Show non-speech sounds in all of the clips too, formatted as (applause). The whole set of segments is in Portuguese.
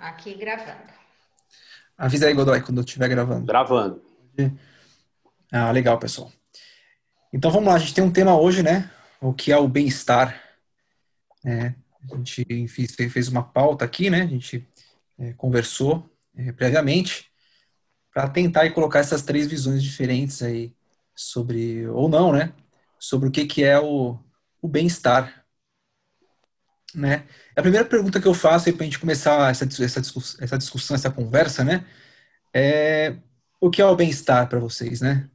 aqui gravando. Avisa aí, Godoy, quando eu estiver gravando. Gravando. Ah, legal, pessoal. Então vamos lá, a gente tem um tema hoje, né? O que é o bem-estar. É, a gente fez uma pauta aqui, né? A gente é, conversou é, previamente para tentar colocar essas três visões diferentes aí sobre, ou não, né? Sobre o que, que é o, o bem-estar né? A primeira pergunta que eu faço para a gente começar essa, essa, essa discussão, essa conversa, né? É o que é o bem-estar para vocês, né?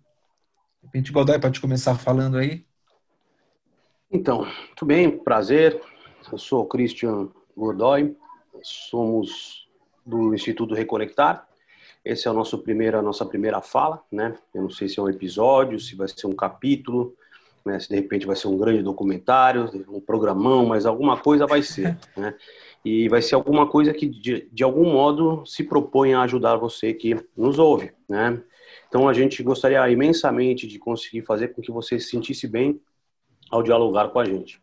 De repente, Godoy, pode começar falando aí. Então, tudo bem, prazer. Eu sou Christian Godoy, somos do Instituto Reconectar. Esse é o nosso primeiro, a nossa primeira fala, né? Eu não sei se é um episódio, se vai ser um capítulo, né? Se de repente vai ser um grande documentário, um programão, mas alguma coisa vai ser, (laughs) né? E vai ser alguma coisa que de, de algum modo se propõe a ajudar você que nos ouve, né? Então a gente gostaria imensamente de conseguir fazer com que você se sentisse bem ao dialogar com a gente.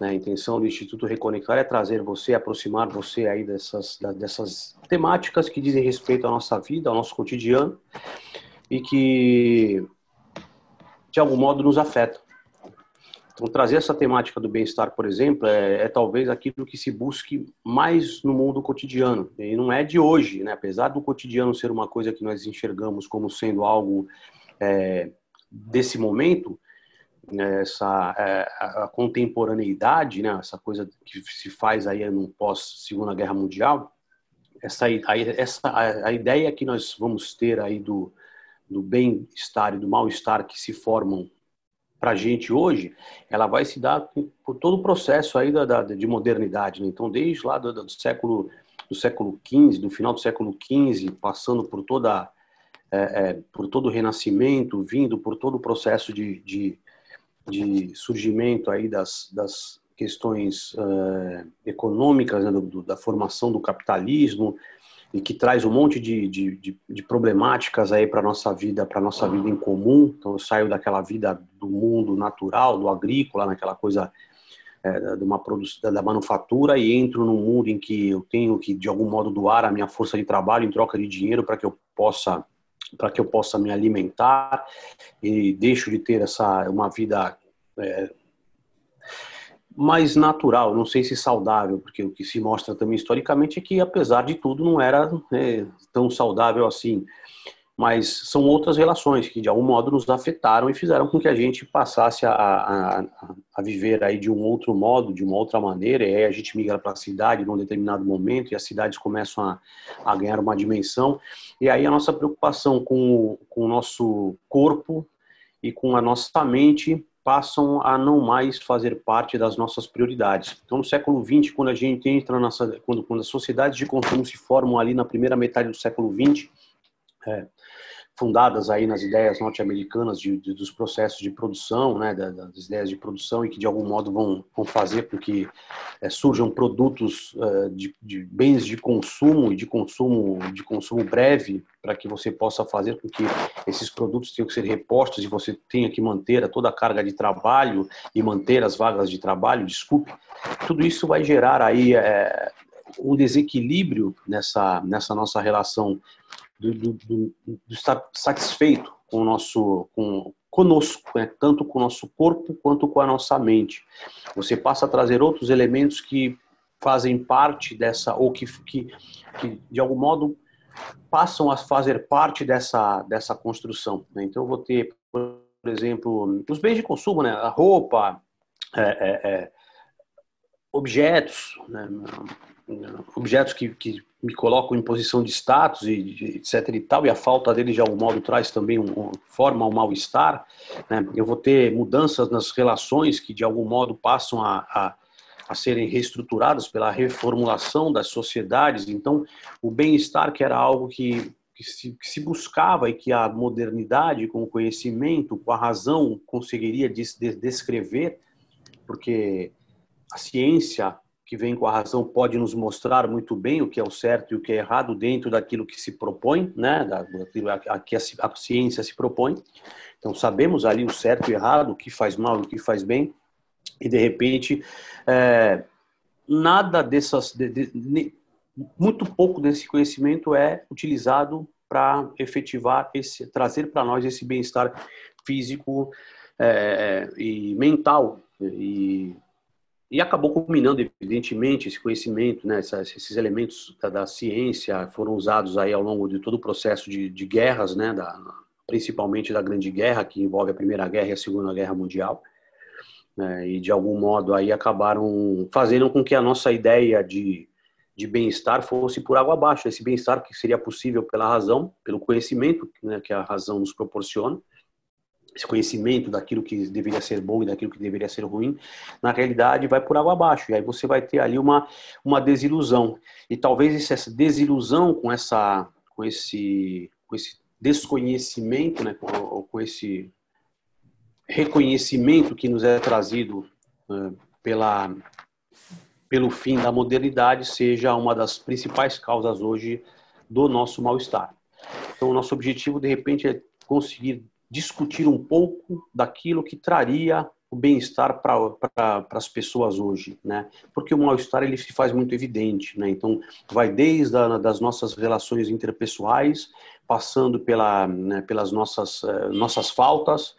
Né? A intenção do Instituto Reconectar é trazer você, aproximar você aí dessas, dessas temáticas que dizem respeito à nossa vida, ao nosso cotidiano e que de algum modo nos afetam. Então, trazer essa temática do bem-estar, por exemplo, é, é, talvez aquilo que se busque mais no mundo cotidiano. E não é de hoje, né? Apesar do cotidiano ser uma coisa que nós enxergamos como sendo algo é, desse momento, né? essa é, a contemporaneidade, né? Essa coisa que se faz aí no pós Segunda Guerra Mundial, essa a, essa a, a ideia que nós vamos ter aí do do bem-estar e do mal-estar que se formam para a gente hoje, ela vai se dar por todo o processo aí da, da de modernidade. Né? Então, desde lá do, do, século do século XV, do final do século XV, passando por toda é, é, por todo o renascimento, vindo por todo o processo de, de, de surgimento aí das, das questões é, econômicas, né? do, da formação do capitalismo, e que traz um monte de, de, de, de problemáticas aí para nossa vida, para nossa vida em comum. Então eu saio daquela vida do mundo natural, do agrícola, naquela coisa é, de uma produção, da manufatura e entro num mundo em que eu tenho que de algum modo doar a minha força de trabalho em troca de dinheiro para que eu possa para que eu possa me alimentar e deixo de ter essa uma vida é, mais natural, não sei se saudável, porque o que se mostra também historicamente é que, apesar de tudo, não era né, tão saudável assim. Mas são outras relações que, de algum modo, nos afetaram e fizeram com que a gente passasse a, a, a viver aí de um outro modo, de uma outra maneira. E aí a gente migra para a cidade num determinado momento e as cidades começam a, a ganhar uma dimensão. E aí a nossa preocupação com, com o nosso corpo e com a nossa mente passam a não mais fazer parte das nossas prioridades. Então, no século XX, quando a gente entra nessa, quando, quando as sociedades de consumo se formam ali na primeira metade do século XX, é, fundadas aí nas ideias norte-americanas dos processos de produção, né, das ideias de produção e que de algum modo vão, vão fazer com que é, surjam produtos é, de, de, bens de consumo e de consumo de consumo breve para que você possa fazer com que esses produtos tenham que ser repostos e você tenha que manter toda a carga de trabalho e manter as vagas de trabalho, desculpe, tudo isso vai gerar aí é, um desequilíbrio nessa, nessa nossa relação do, do, do, do estar satisfeito com o nosso, com, conosco, né? tanto com o nosso corpo quanto com a nossa mente. Você passa a trazer outros elementos que fazem parte dessa, ou que, que, que de algum modo passam a fazer parte dessa, dessa construção. Né? Então, eu vou ter, por exemplo, os bens de consumo, né? a roupa, é, é, é, objetos, né? Objetos que, que me colocam em posição de status e etc e tal, e a falta dele de algum modo traz também um, um forma um mal-estar, né? eu vou ter mudanças nas relações que de algum modo passam a, a, a serem reestruturadas pela reformulação das sociedades, então o bem-estar que era algo que, que, se, que se buscava e que a modernidade com o conhecimento, com a razão conseguiria des, descrever, porque a ciência que vem com a razão pode nos mostrar muito bem o que é o certo e o que é errado dentro daquilo que se propõe, né, daquilo a que a ciência se propõe. Então sabemos ali o certo e o errado, o que faz mal e o que faz bem, e de repente é, nada dessas, de, de, muito pouco desse conhecimento é utilizado para efetivar esse, trazer para nós esse bem-estar físico é, e mental. E, e acabou culminando evidentemente esse conhecimento, né, esses elementos da, da, ciência foram usados aí ao longo de todo o processo de, de guerras, né, da, principalmente da Grande Guerra que envolve a Primeira Guerra e a Segunda Guerra Mundial. Né, e de algum modo aí acabaram fazendo com que a nossa ideia de de bem-estar fosse por água abaixo. Esse bem-estar que seria possível pela razão, pelo conhecimento né, que a razão nos proporciona, esse conhecimento daquilo que deveria ser bom e daquilo que deveria ser ruim, na realidade vai por água abaixo. E aí você vai ter ali uma, uma desilusão. E talvez essa desilusão com essa com esse com esse desconhecimento, né, com, com esse reconhecimento que nos é trazido uh, pela pelo fim da modernidade seja uma das principais causas hoje do nosso mal-estar. Então, o nosso objetivo, de repente, é conseguir discutir um pouco daquilo que traria o bem-estar para as pessoas hoje, né? Porque o mal-estar ele se faz muito evidente, né? Então vai desde a, das nossas relações interpessoais, passando pela, né, pelas nossas uh, nossas faltas,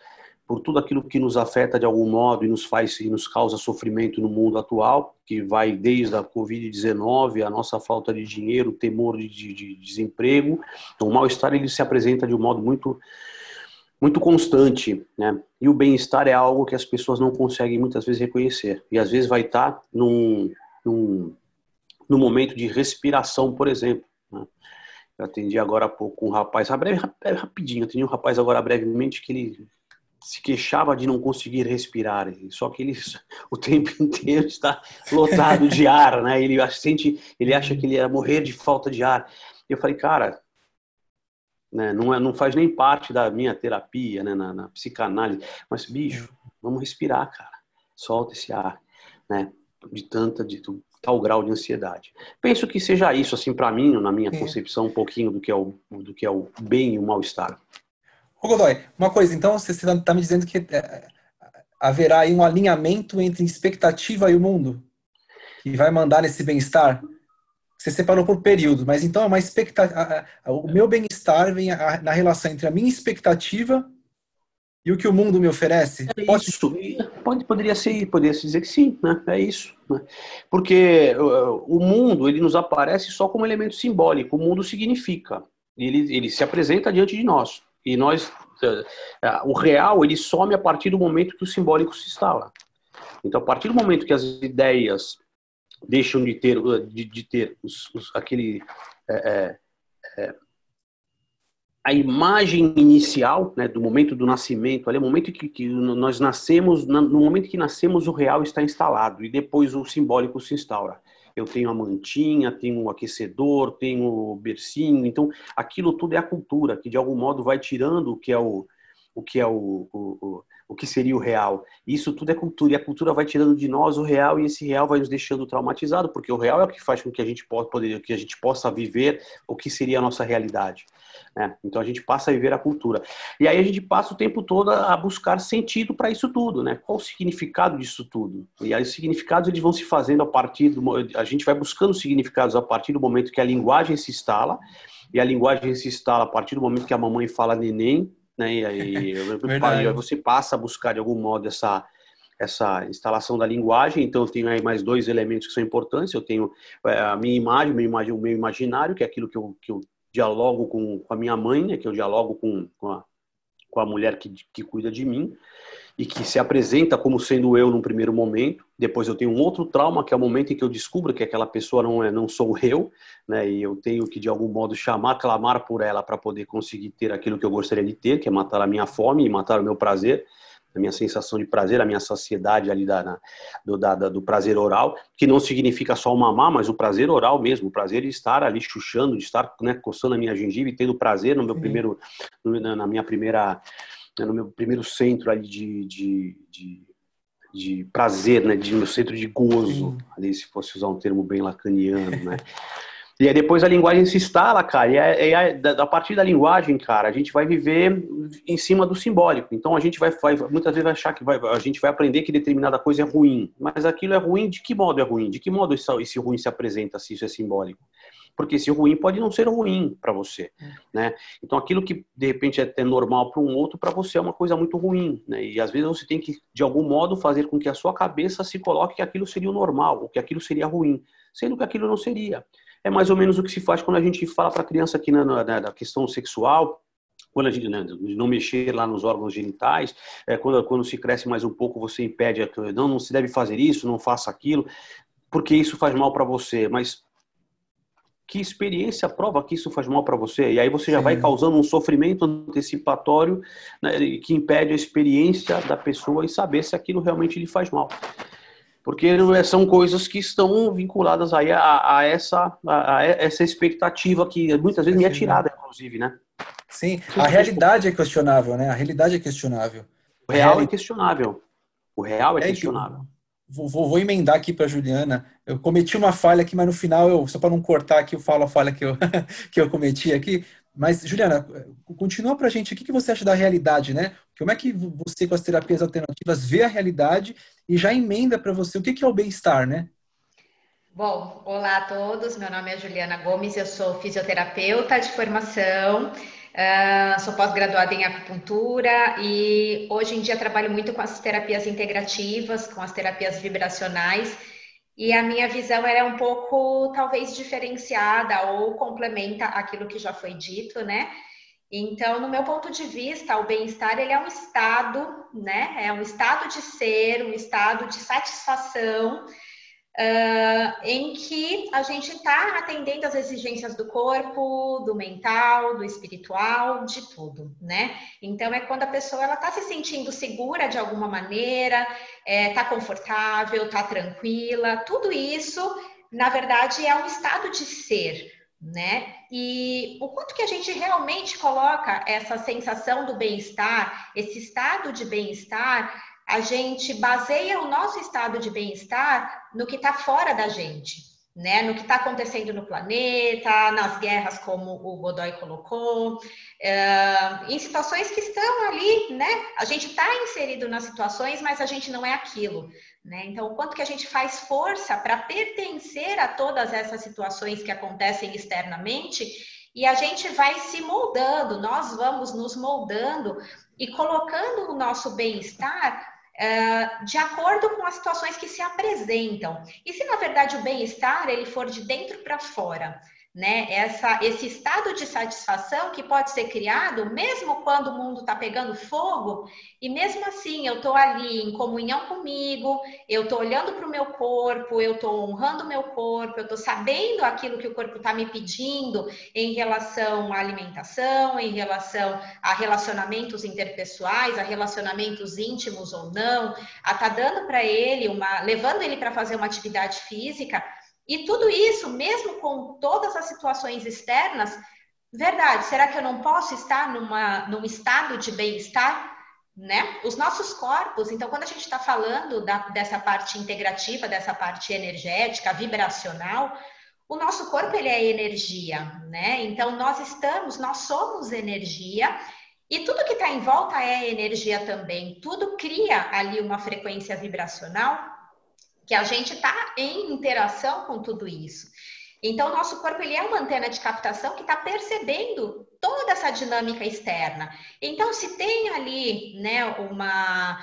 por tudo aquilo que nos afeta de algum modo e nos faz e nos causa sofrimento no mundo atual, que vai desde a Covid-19, a nossa falta de dinheiro, o temor de, de, de desemprego. Então, o mal-estar ele se apresenta de um modo muito muito constante, né? E o bem-estar é algo que as pessoas não conseguem muitas vezes reconhecer. E às vezes vai estar num, num, num momento de respiração, por exemplo. Né? Eu atendi agora há pouco um rapaz, rapidinho, atendi um rapaz agora brevemente que ele se queixava de não conseguir respirar, só que ele (laughs) o tempo inteiro está lotado de ar, né? Ele sente, ele acha que ele ia morrer de falta de ar. Eu falei, cara, né, não, é, não faz nem parte da minha terapia, né, na, na psicanálise, mas bicho, vamos respirar, cara, solta esse ar, né? De tanta, de tal grau de ansiedade. Penso que seja isso, assim, para mim, na minha concepção, um pouquinho do que é o, do que é o bem e o mal-estar. Ô Godoy, uma coisa, então você está tá me dizendo que é, haverá aí um alinhamento entre expectativa e o mundo, que vai mandar nesse bem-estar? Você separou por período, mas então é uma expectativa. O meu bem-estar vem na relação entre a minha expectativa e o que o mundo me oferece? É Pode... isso. Pode, poderia ser, poderia se dizer que sim, né? É isso. Né? Porque o mundo ele nos aparece só como elemento simbólico. O mundo significa. Ele, ele se apresenta diante de nós. E nós, eh, eh, o real, ele some a partir do momento que o simbólico se instala. Então, a partir do momento que as ideias deixam de ter, eh, de, de ter os, os, aquele é, é, a imagem inicial, né, do momento do nascimento, ali, o momento que, que nós nascemos, no momento que nascemos, o real está instalado e depois o simbólico se instaura eu tenho a mantinha, tenho o aquecedor, tenho o bercinho. Então, aquilo tudo é a cultura, que de algum modo vai tirando o que é o, o que é o, o, que seria o real. Isso tudo é cultura, e a cultura vai tirando de nós o real, e esse real vai nos deixando traumatizado, porque o real é o que faz com que a gente possa, poder, que a gente possa viver o que seria a nossa realidade. Né? Então a gente passa a viver a cultura. E aí a gente passa o tempo todo a buscar sentido para isso tudo, né? Qual o significado disso tudo? E aí os significados eles vão se fazendo a partir do a gente vai buscando significados a partir do momento que a linguagem se instala, e a linguagem se instala a partir do momento que a mamãe fala neném, né? E aí, aí você passa a buscar de algum modo essa essa instalação da linguagem. Então, eu tenho aí mais dois elementos que são importantes. Eu tenho é, a minha imagem, o meu imaginário, que é aquilo que eu, que eu dialogo com, com a minha mãe, né, que eu dialogo com, com, a, com a mulher que, que cuida de mim e que se apresenta como sendo eu num primeiro momento. Depois eu tenho um outro trauma, que é o momento em que eu descubro que aquela pessoa não é, não sou eu, né? E eu tenho que de algum modo chamar, clamar por ela para poder conseguir ter aquilo que eu gostaria de ter, que é matar a minha fome e matar o meu prazer a minha sensação de prazer, a minha saciedade ali da, na, do, da, do prazer oral, que não significa só o mamar, mas o prazer oral mesmo, o prazer de estar ali chuchando, de estar né, coçando a minha gengiva e tendo prazer no meu Sim. primeiro, na minha primeira, no meu primeiro centro ali de, de, de, de prazer, né, de meu centro de gozo, Sim. ali se fosse usar um termo bem lacaniano, né. E aí depois a linguagem se instala, cara, e, é, é, a partir da linguagem, cara, a gente vai viver em cima do simbólico. Então a gente vai, vai muitas vezes vai achar que vai, a gente vai aprender que determinada coisa é ruim, mas aquilo é ruim de que modo é ruim? De que modo esse, esse ruim se apresenta se isso é simbólico? Porque esse ruim pode não ser ruim para você, é. né? Então aquilo que de repente é até normal para um outro, para você é uma coisa muito ruim, né? E às vezes você tem que de algum modo fazer com que a sua cabeça se coloque que aquilo seria o normal, ou que aquilo seria ruim, sendo que aquilo não seria. É mais ou menos o que se faz quando a gente fala para a criança aqui na, na, na questão sexual, quando a gente né, não mexer lá nos órgãos genitais, é, quando, quando se cresce mais um pouco, você impede, não, não se deve fazer isso, não faça aquilo, porque isso faz mal para você. Mas que experiência prova que isso faz mal para você? E aí você já Sim. vai causando um sofrimento antecipatório né, que impede a experiência da pessoa em saber se aquilo realmente lhe faz mal. Porque são coisas que estão vinculadas aí a, a essa, a, a, essa expectativa que muitas vezes é tirada, inclusive, né? Sim, a realidade é questionável, né? A realidade é questionável. O real é questionável. O real é, é questionável. Vou, vou, vou, emendar aqui para Juliana. Eu cometi uma falha aqui, mas no final, eu, só para não cortar aqui, eu falo a falha que eu, (laughs) que eu cometi aqui. Mas, Juliana, continua para a gente o que, que você acha da realidade, né? Como é que você, com as terapias alternativas, vê a realidade e já emenda para você o que, que é o bem-estar, né? Bom, olá a todos. Meu nome é Juliana Gomes, eu sou fisioterapeuta de formação. Uh, sou pós-graduada em acupuntura e hoje em dia trabalho muito com as terapias integrativas, com as terapias vibracionais. E a minha visão é um pouco, talvez, diferenciada ou complementa aquilo que já foi dito, né? Então, no meu ponto de vista, o bem-estar ele é um estado, né? É um estado de ser, um estado de satisfação Uh, em que a gente está atendendo as exigências do corpo, do mental, do espiritual, de tudo, né? Então é quando a pessoa ela está se sentindo segura de alguma maneira, está é, tá confortável, está tranquila, tudo isso, na verdade, é um estado de ser, né? E o quanto que a gente realmente coloca essa sensação do bem-estar, esse estado de bem-estar a gente baseia o nosso estado de bem-estar no que está fora da gente, né? No que está acontecendo no planeta, nas guerras, como o Godoy colocou, uh, em situações que estão ali, né? A gente está inserido nas situações, mas a gente não é aquilo. Né? Então, o quanto que a gente faz força para pertencer a todas essas situações que acontecem externamente e a gente vai se moldando, nós vamos nos moldando e colocando o nosso bem-estar de acordo com as situações que se apresentam. E se na verdade o bem-estar ele for de dentro para fora, né? Essa, esse estado de satisfação que pode ser criado mesmo quando o mundo está pegando fogo, e mesmo assim eu estou ali em comunhão comigo, eu estou olhando para o meu corpo, eu estou honrando o meu corpo, eu estou sabendo aquilo que o corpo está me pedindo em relação à alimentação, em relação a relacionamentos interpessoais, a relacionamentos íntimos ou não, a tá dando para ele uma, levando ele para fazer uma atividade física e tudo isso, mesmo com todas as situações externas, verdade, será que eu não posso estar numa, num estado de bem-estar? Né? Os nossos corpos, então, quando a gente está falando da, dessa parte integrativa, dessa parte energética, vibracional, o nosso corpo ele é energia, né? Então, nós estamos, nós somos energia e tudo que está em volta é energia também. Tudo cria ali uma frequência vibracional que a gente está em interação com tudo isso. Então, nosso corpo ele é uma antena de captação que está percebendo toda essa dinâmica externa. Então, se tem ali né, uma,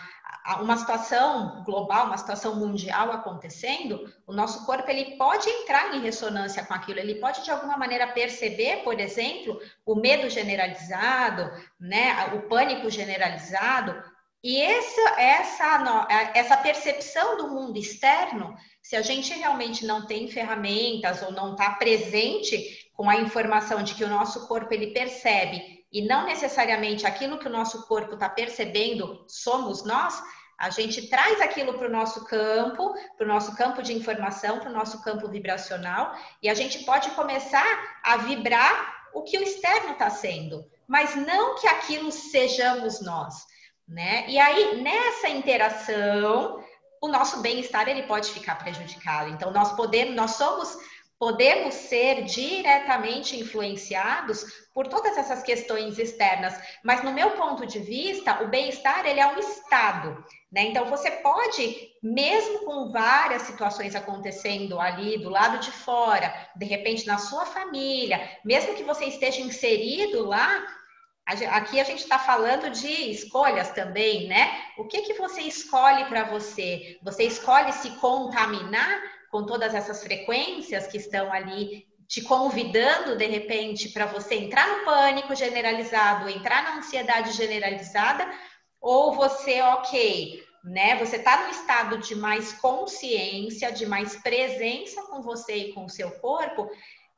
uma situação global, uma situação mundial acontecendo, o nosso corpo ele pode entrar em ressonância com aquilo, ele pode de alguma maneira perceber, por exemplo, o medo generalizado, né, o pânico generalizado, e essa, essa, essa percepção do mundo externo, se a gente realmente não tem ferramentas ou não está presente com a informação de que o nosso corpo ele percebe e não necessariamente aquilo que o nosso corpo está percebendo somos nós, a gente traz aquilo para o nosso campo, para o nosso campo de informação, para o nosso campo vibracional, e a gente pode começar a vibrar o que o externo está sendo, mas não que aquilo sejamos nós né? E aí, nessa interação, o nosso bem-estar ele pode ficar prejudicado. Então, nós podemos, nós somos podemos ser diretamente influenciados por todas essas questões externas, mas no meu ponto de vista, o bem-estar ele é um estado, né? Então você pode mesmo com várias situações acontecendo ali do lado de fora, de repente na sua família, mesmo que você esteja inserido lá, aqui a gente está falando de escolhas também, né? O que que você escolhe para você? Você escolhe se contaminar com todas essas frequências que estão ali te convidando de repente para você entrar no pânico generalizado, entrar na ansiedade generalizada, ou você, ok, né? Você está no estado de mais consciência, de mais presença com você e com o seu corpo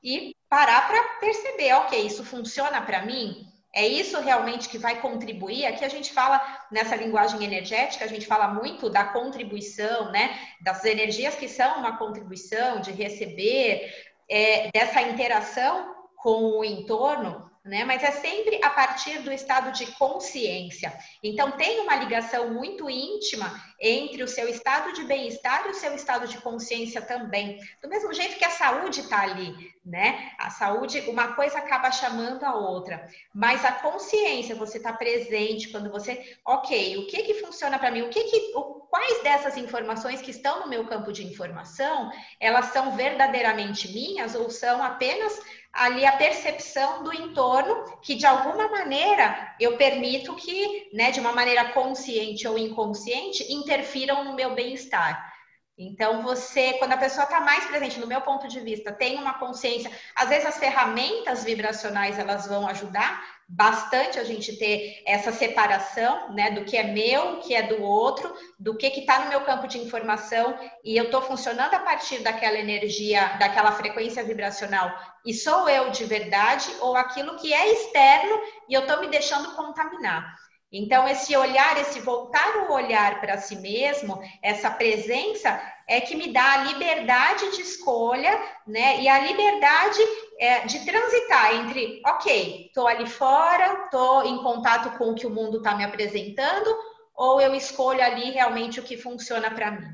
e parar para perceber, ok, isso funciona para mim? É isso realmente que vai contribuir? Aqui a gente fala nessa linguagem energética, a gente fala muito da contribuição, né? Das energias que são uma contribuição, de receber, é, dessa interação com o entorno, né? Mas é sempre a partir do estado de consciência. Então tem uma ligação muito íntima entre o seu estado de bem-estar e o seu estado de consciência também. Do mesmo jeito que a saúde está ali, né? A saúde, uma coisa acaba chamando a outra. Mas a consciência, você está presente quando você, ok, o que que funciona para mim? O que que, o, quais dessas informações que estão no meu campo de informação, elas são verdadeiramente minhas ou são apenas ali a percepção do entorno, que de alguma maneira eu permito que, né, de uma maneira consciente ou inconsciente, interfiram no meu bem-estar. Então, você, quando a pessoa está mais presente, no meu ponto de vista, tem uma consciência, às vezes as ferramentas vibracionais elas vão ajudar bastante a gente ter essa separação, né, do que é meu, o que é do outro, do que que está no meu campo de informação e eu estou funcionando a partir daquela energia, daquela frequência vibracional e sou eu de verdade ou aquilo que é externo e eu estou me deixando contaminar. Então, esse olhar, esse voltar o olhar para si mesmo, essa presença, é que me dá a liberdade de escolha, né? E a liberdade é, de transitar entre, ok, estou ali fora, estou em contato com o que o mundo está me apresentando, ou eu escolho ali realmente o que funciona para mim.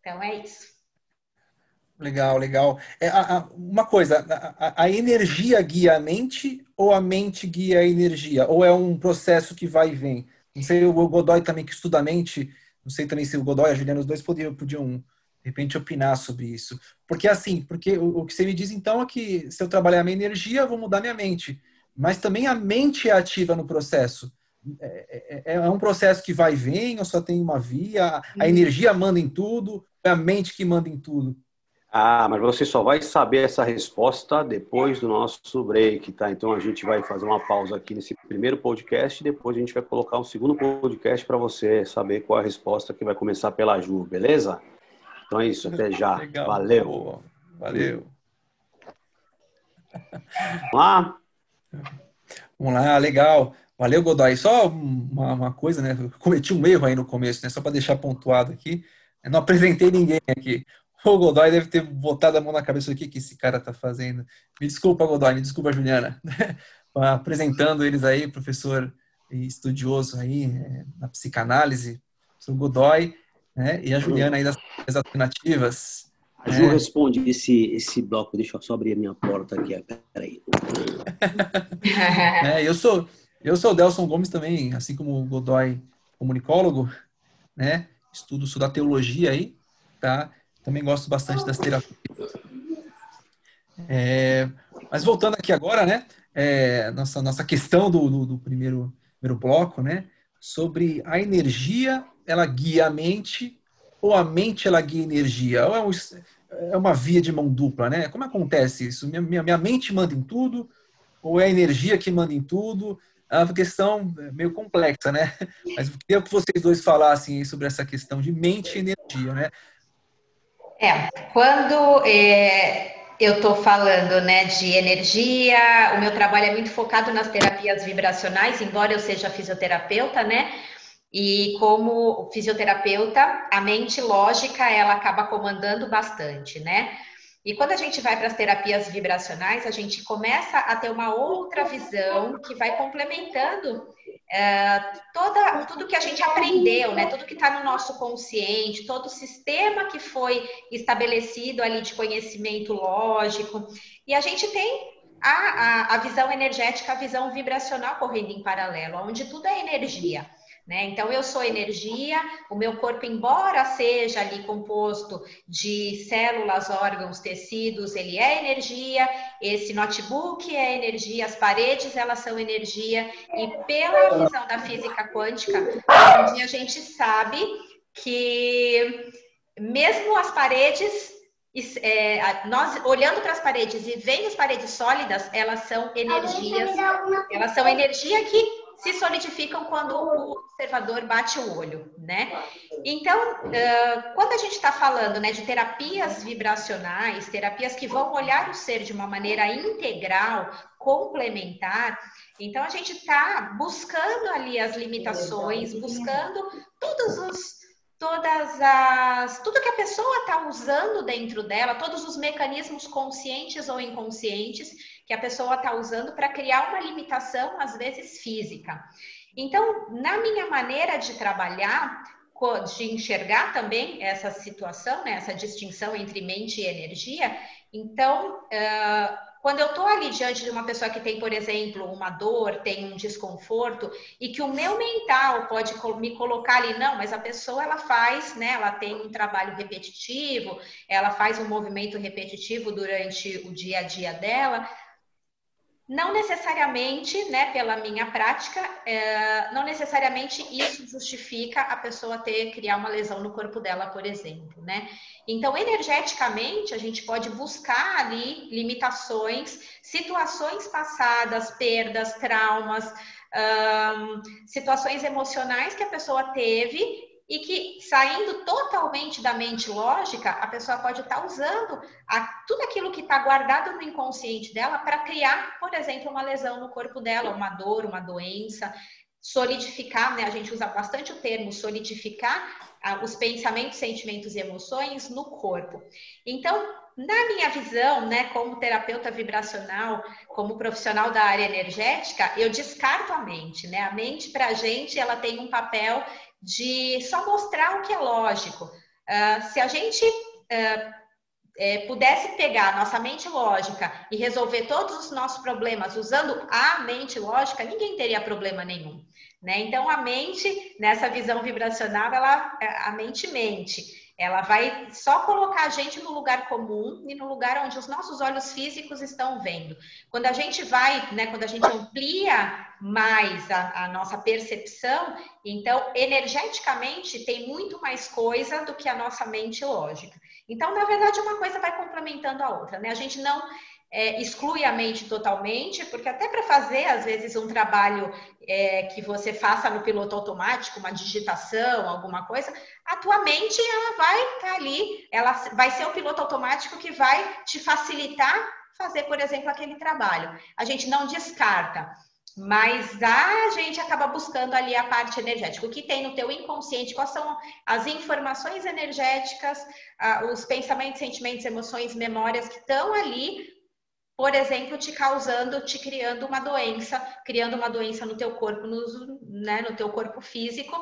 Então, é isso. Legal, legal. É, a, a, uma coisa, a, a, energia guia a mente ou a mente guia a energia? Ou é um processo que vai e vem? Não sei, o Godoy também que estuda a mente, não sei também se o Godoy e a Juliana, os dois podiam, podiam de repente, opinar sobre isso. Porque assim, porque o, o que você me diz então é que se eu trabalhar a minha energia, eu vou mudar minha mente. Mas também a mente é ativa no processo. É, é, é, um processo que vai e vem, ou só tem uma via, a energia manda em tudo, é a mente que manda em tudo. Ah, mas você só vai saber essa resposta depois do nosso break, tá? Então a gente vai fazer uma pausa aqui nesse primeiro podcast e depois a gente vai colocar um segundo podcast para você saber qual é a resposta que vai começar pela Ju, beleza? Então é isso, até já. Legal. Valeu. Boa. Valeu. Vamos lá? Vamos lá, legal. Valeu, Godoy. Só uma, uma coisa, né? Eu cometi um erro aí no começo, né? Só para deixar pontuado aqui. Eu não apresentei ninguém aqui. O Godoy deve ter botado a mão na cabeça do que, que esse cara tá fazendo. Me desculpa, Godoy, me desculpa, Juliana. (laughs) Apresentando eles aí, professor estudioso aí é, na psicanálise, o Godoy, né? E a Juliana aí das alternativas. A Ju é. responde esse, esse bloco, deixa eu só abrir a minha porta aqui, peraí. (laughs) é, eu sou eu sou o Delson Gomes também, assim como o Godoy, comunicólogo, né? Estudo, sou da teologia aí, tá? Também gosto bastante das terapias. É, mas voltando aqui agora, né? É, nossa, nossa questão do, do, do, primeiro, primeiro bloco, né? Sobre a energia, ela guia a mente ou a mente ela guia a energia? Ou é, um, é uma via de mão dupla, né? Como acontece isso? Minha, minha, minha mente manda em tudo ou é a energia que manda em tudo? É uma questão meio complexa, né? (laughs) Mas eu queria que vocês dois falassem sobre essa questão de mente e energia, né? É, quando é, eu estou falando né, de energia, o meu trabalho é muito focado nas terapias vibracionais, embora eu seja fisioterapeuta, né? E como fisioterapeuta, a mente lógica ela acaba comandando bastante, né? E quando a gente vai para as terapias vibracionais, a gente começa a ter uma outra visão que vai complementando é, toda, tudo que a gente aprendeu, né? Tudo que está no nosso consciente, todo o sistema que foi estabelecido ali de conhecimento lógico. E a gente tem a, a, a visão energética, a visão vibracional correndo em paralelo, onde tudo é energia. Né? Então, eu sou energia, o meu corpo, embora seja ali composto de células, órgãos, tecidos, ele é energia, esse notebook é energia, as paredes, elas são energia, e pela visão da física quântica, hoje em dia a gente sabe que mesmo as paredes é, nós olhando para as paredes e vendo as paredes sólidas, elas são energias, elas são energia que se solidificam quando o observador bate o olho, né? Então, quando a gente está falando né, de terapias vibracionais, terapias que vão olhar o ser de uma maneira integral, complementar, então a gente está buscando ali as limitações, buscando todos os todas as tudo que a pessoa está usando dentro dela, todos os mecanismos conscientes ou inconscientes que a pessoa está usando para criar uma limitação, às vezes física. Então, na minha maneira de trabalhar, de enxergar também essa situação, né, essa distinção entre mente e energia, então uh, quando eu estou ali diante de uma pessoa que tem, por exemplo, uma dor, tem um desconforto, e que o meu mental pode me colocar ali, não, mas a pessoa ela faz, né? Ela tem um trabalho repetitivo, ela faz um movimento repetitivo durante o dia a dia dela. Não necessariamente, né, pela minha prática, é, não necessariamente isso justifica a pessoa ter criar uma lesão no corpo dela, por exemplo, né? Então, energeticamente, a gente pode buscar ali limitações, situações passadas, perdas, traumas, situações emocionais que a pessoa teve e que saindo totalmente da mente lógica, a pessoa pode estar usando a, tudo aquilo que está guardado no inconsciente dela para criar, por exemplo, uma lesão no corpo dela, uma dor, uma doença, solidificar, né? A gente usa bastante o termo solidificar os pensamentos, sentimentos e emoções no corpo. Então, na minha visão, né, como terapeuta vibracional, como profissional da área energética, eu descarto a mente, né? A mente para a gente, ela tem um papel de só mostrar o que é lógico. Uh, se a gente uh, é, pudesse pegar nossa mente lógica e resolver todos os nossos problemas usando a mente lógica, ninguém teria problema nenhum. Né? Então, a mente, nessa visão vibracional, ela, a mente mente. Ela vai só colocar a gente no lugar comum e no lugar onde os nossos olhos físicos estão vendo. Quando a gente vai, né, quando a gente amplia mais a, a nossa percepção, então, energeticamente, tem muito mais coisa do que a nossa mente lógica. Então, na verdade, uma coisa vai complementando a outra, né? A gente não é, exclui a mente totalmente, porque até para fazer, às vezes, um trabalho é, que você faça no piloto automático, uma digitação, alguma coisa, a tua mente ela vai estar tá ali, ela vai ser o piloto automático que vai te facilitar fazer, por exemplo, aquele trabalho. A gente não descarta, mas a gente acaba buscando ali a parte energética. O que tem no teu inconsciente, quais são as informações energéticas, os pensamentos, sentimentos, emoções, memórias que estão ali por exemplo, te causando, te criando uma doença, criando uma doença no teu corpo, no, né, no teu corpo físico.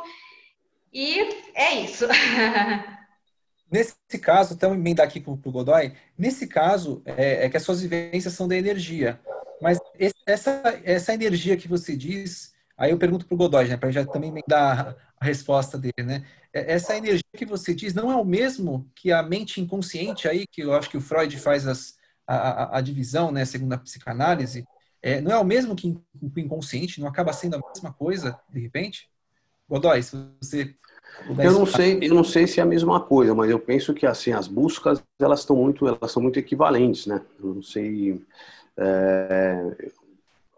E é isso. (laughs) Nesse caso, então, emendar aqui para o Godoy, nesse caso, é, é, que as suas vivências são da energia. Mas esse, essa, essa energia que você diz, aí eu pergunto para o Godoy, né, para já também emendar a resposta dele, né? É, essa energia que você diz não é o mesmo que a mente inconsciente aí, que eu acho que o Freud faz as, a, a, divisão, né, segundo a psicanálise, é, não é o mesmo que o inconsciente, não acaba sendo a mesma coisa, de repente? Godoy, se você eu não sei, eu não sei se é a mesma coisa, mas eu penso que assim as buscas elas estão muito, elas são muito equivalentes, né? Eu não sei. É,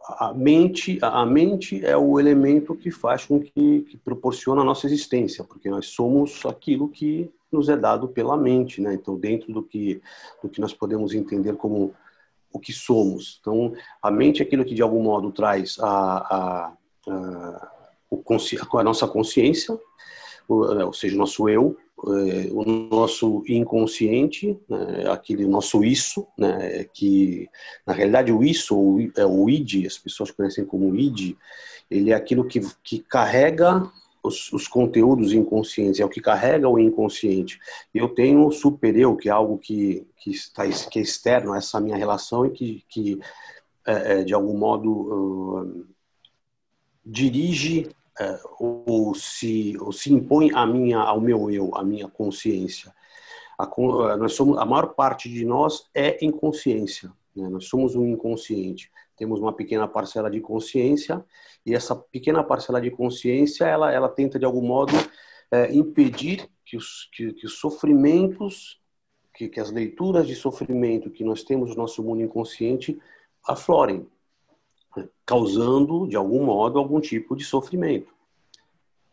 a mente, a mente é o elemento que faz com que, que proporciona a nossa existência, porque nós somos aquilo que nos é dado pela mente, né? Então, dentro do que, do que nós podemos entender como o que somos. Então, a mente é aquilo que de algum modo traz a, a, a, a nossa consciência, ou seja, o nosso eu, é, o nosso inconsciente, né, aquele nosso isso, né, que na realidade o isso, é o id, as pessoas conhecem como id, ele é aquilo que, que carrega os, os, conteúdos inconscientes, é o que carrega o inconsciente. Eu tenho o super eu, que é algo que, que, está, que é externo a essa minha relação e que, que é, é de algum modo, uh, dirige ou, se, ou se impõe a minha, ao meu eu, à minha consciência. A, nós somos, a maior parte de nós é inconsciência. Né? Nós somos um inconsciente. Temos uma pequena parcela de consciência e essa pequena parcela de consciência ela, ela tenta de algum modo é, impedir que os, que, que os sofrimentos, que, que as leituras de sofrimento que nós temos no nosso mundo inconsciente aflorem, causando de algum modo algum tipo de sofrimento.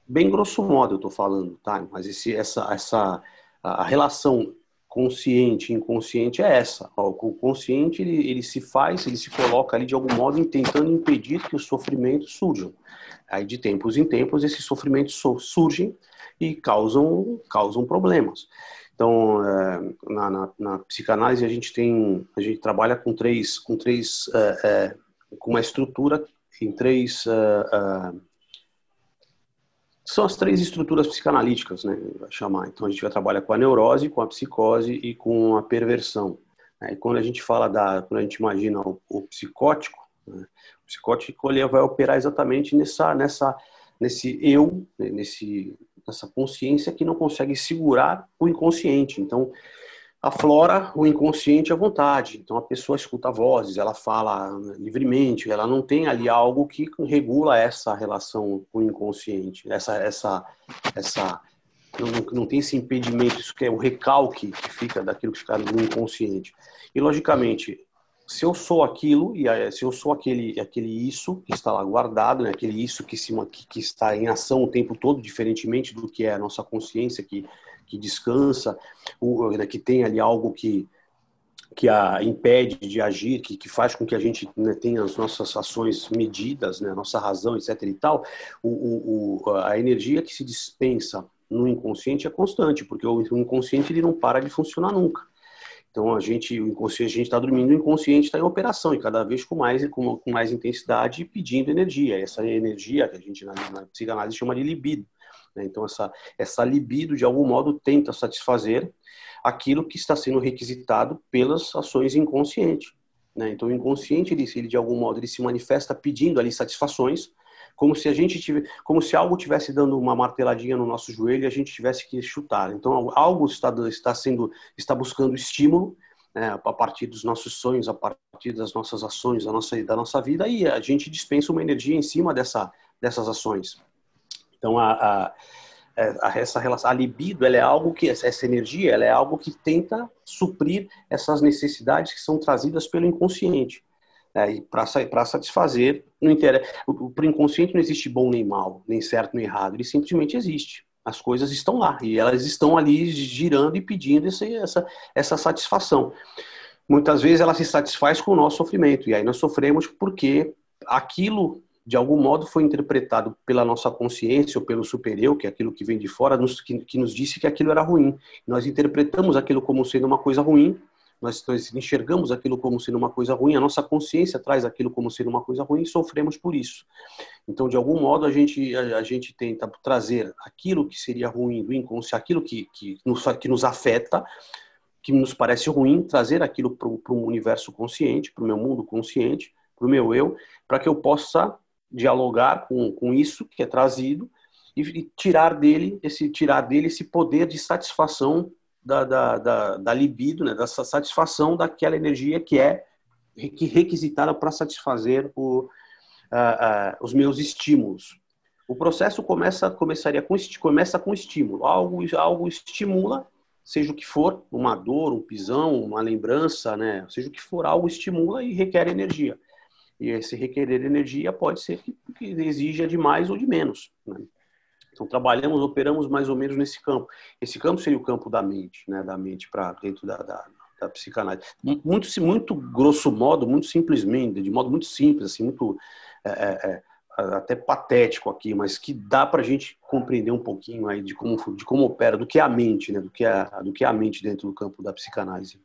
Bem grosso modo eu estou falando, tá? Mas esse, essa, essa a relação consciente e inconsciente é essa. O consciente ele, ele se faz, ele se coloca ali de algum modo tentando impedir que os sofrimentos surjam. Aí de tempos em tempos esses sofrimentos surgem e causam causam problemas. Então é, na, na, na, psicanálise a gente tem a gente trabalha com três com três é, é, com uma estrutura em três são as três estruturas psicanalíticas, né, vai chamar. Então a gente vai trabalhar com a neurose, com a psicose e com a perversão. Né? E quando a gente fala da, quando a gente imagina o, o psicótico, né, o psicótico ele vai operar exatamente nessa, nessa, nesse eu, né, nesse, nessa consciência que não consegue segurar o inconsciente. Então aflora o inconsciente à vontade. Então a pessoa escuta vozes, ela fala livremente, ela não tem ali algo que regula essa relação com o inconsciente, essa essa essa não, não tem esse impedimento, isso que é o recalque que fica daquilo que fica no inconsciente. E logicamente, se eu sou aquilo e se eu sou aquele aquele isso que está lá guardado, né, aquele isso que, se, que, que está em ação o tempo todo, diferentemente do que é a nossa consciência que que descansa, né, que tem ali algo que, que a impede de agir, que, que faz com que a gente né, tenha as nossas ações medidas, né, nossa razão, etc. e tal, o, o, a energia que se dispensa no inconsciente é constante, porque o inconsciente ele não para de funcionar nunca. Então a gente, o inconsciente, a gente está dormindo, o inconsciente está em operação e cada vez com mais, com, com mais intensidade, pedindo energia. Essa energia que a gente na, na psicanálise chama de libido. Né? Então, essa, essa libido, de algum modo, tenta satisfazer aquilo que está sendo requisitado pelas ações inconscientes. Né? Então, o inconsciente, ele, ele, de algum modo, ele se manifesta pedindo ali satisfações, como se a gente tivesse, como se algo tivesse dando uma marteladinha no nosso joelho e a gente tivesse que chutar. Então, algo está, está sendo, está buscando estímulo, né, a partir dos nossos sonhos, a partir das nossas ações, da nossa, da nossa vida, e a gente dispensa uma energia em cima dessa, dessas ações. Então, a, a, é, a, essa relação, a libido, ela é algo que, essa energia, ela é algo que tenta suprir essas necessidades que são trazidas pelo inconsciente. É, e para satisfazer, não interessa. Para o inconsciente não existe bom nem mal, nem certo nem errado, ele simplesmente existe. As coisas estão lá e elas estão ali girando e pedindo essa, essa, essa satisfação. Muitas vezes ela se satisfaz com o nosso sofrimento, e aí nós sofremos porque aquilo de algum modo foi interpretado pela nossa consciência ou pelo superior, que é aquilo que vem de fora, nos, que, que, nos disse que aquilo era ruim. Nós interpretamos aquilo como sendo uma coisa ruim, nós, nós, enxergamos aquilo como sendo uma coisa ruim, a nossa consciência traz aquilo como sendo uma coisa ruim e sofremos por isso. Então, de algum modo, a gente, a, a gente tenta trazer aquilo que seria ruim do inconsciente, aquilo que, que, nos, que nos afeta, que nos parece ruim, trazer aquilo para o universo consciente, para o meu mundo consciente, para o meu eu, para que eu possa dialogar com, com isso que é trazido e, e, tirar dele esse tirar dele esse poder de satisfação da, da, da, da libido, né, dessa satisfação daquela energia que é que requisitada para satisfazer o, uh, uh, os meus estímulos. O processo começa começaria com começa com estímulo. Algo algo estimula, seja o que for, uma dor, um pisão, uma lembrança, né, seja o que for, algo estimula e requer energia. E esse requerer energia pode ser que, exija de mais ou de menos. Né? Então, trabalhamos, operamos mais ou menos nesse campo. Esse campo seria o campo da mente, né? da mente para dentro da, da, da, psicanálise. Muito, muito grosso modo, muito simplesmente, de modo muito simples, assim, muito é, é, é até patético aqui, mas que dá para a gente compreender um pouquinho aí de como, de como opera, do que é a mente, né? do, que é, do que é a mente dentro do campo da psicanálise.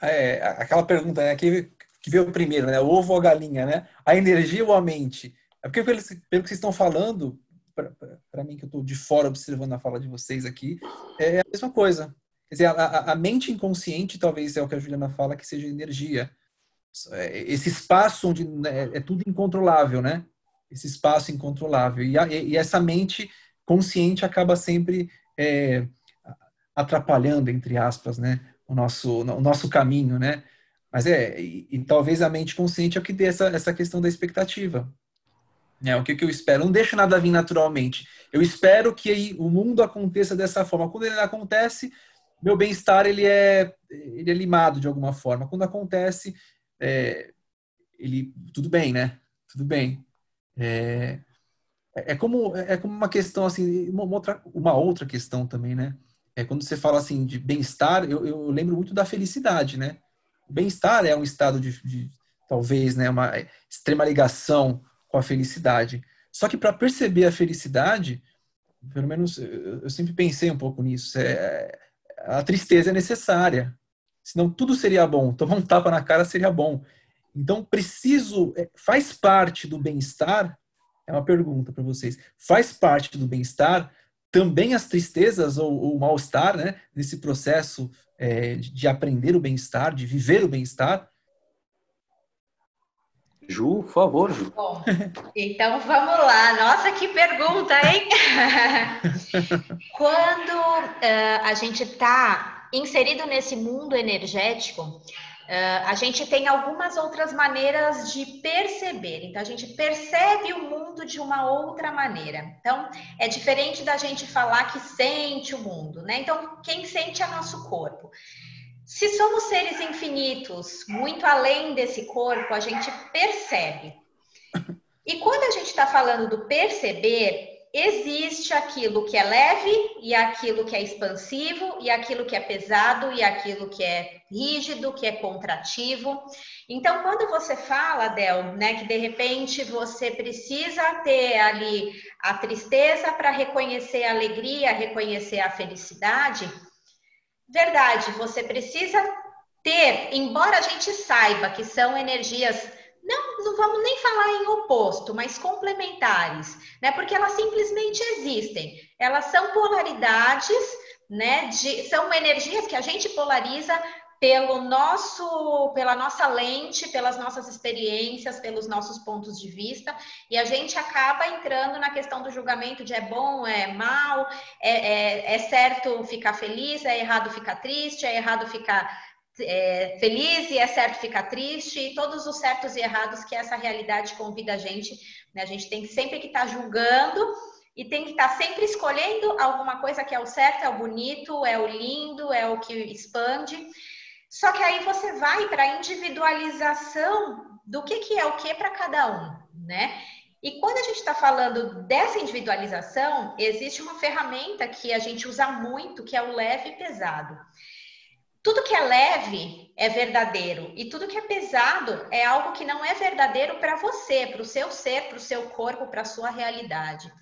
É, aquela pergunta né, que que veio primeiro, né? O ovo ou a galinha, né? A energia ou a mente? É porque pelo, pelo que vocês estão falando, para mim que eu estou de fora observando a fala de vocês aqui, é a mesma coisa. Quer dizer, a, a, mente inconsciente talvez é o que a Juliana fala que seja energia. É, esse espaço onde né, é tudo incontrolável, né? esse espaço incontrolável. E, a, e essa mente consciente acaba sempre é, atrapalhando, entre aspas, né, o nosso, o nosso caminho, né? Mas é, e, e, talvez a mente consciente é o que dê essa, essa questão da expectativa. É, o que, que eu espero? Não deixo nada vir naturalmente. Eu espero que aí, o mundo aconteça dessa forma. Quando ele acontece, meu bem-estar ele é, ele é limado de alguma forma. Quando acontece, é, ele tudo bem, né? Tudo bem. É, é como é como uma questão assim, uma outra, uma outra questão também, né? É quando você fala assim de bem-estar, eu, eu lembro muito da felicidade, né? Bem-estar é um estado de, de talvez, né, uma extrema ligação com a felicidade. Só que para perceber a felicidade, pelo menos eu, eu sempre pensei um pouco nisso. É, a tristeza é necessária. Senão tudo seria bom. (laughs) Tomar um tapa na cara seria bom. Então, preciso. É, faz parte do bem-estar? É uma pergunta para vocês. Faz parte do bem-estar também as tristezas ou o mal-estar, né? Nesse processo é, de aprender o bem-estar, de viver o bem-estar? Ju, por favor, Ju. Bom, então vamos lá. Nossa, que pergunta, hein? (laughs) Quando uh, a gente está inserido nesse mundo energético, uh, a gente tem algumas outras maneiras de perceber. Então, a gente percebe o mundo de uma outra maneira. Então, é diferente da gente falar que sente o mundo, né? Então, quem sente é nosso corpo. Se somos seres infinitos, muito além desse corpo, a gente percebe. E quando a gente está falando do perceber, existe aquilo que é leve e aquilo que é expansivo e aquilo que é pesado e aquilo que é rígido, que é contrativo. Então, quando você fala, Del, né, que de repente você precisa ter ali a tristeza para reconhecer a alegria, reconhecer a felicidade, Verdade, você precisa ter, embora a gente saiba que são energias não, não vamos nem falar em oposto, mas complementares, né? Porque elas simplesmente existem. Elas são polaridades, né? De, são energias que a gente polariza pelo nosso, pela nossa lente, pelas nossas experiências, pelos nossos pontos de vista, e a gente acaba entrando na questão do julgamento de é bom, é mal, é, é, é certo ficar feliz, é errado ficar triste, é errado ficar é, feliz e é certo ficar triste, e todos os certos e errados que essa realidade convida a gente, né? A gente tem sempre que estar tá julgando e tem que estar tá sempre escolhendo alguma coisa que é o certo, é o bonito, é o lindo, é o que expande. Só que aí você vai para a individualização do que, que é o que para cada um, né? E quando a gente está falando dessa individualização, existe uma ferramenta que a gente usa muito, que é o leve e pesado. Tudo que é leve é verdadeiro e tudo que é pesado é algo que não é verdadeiro para você, para o seu ser, para o seu corpo, para a sua realidade.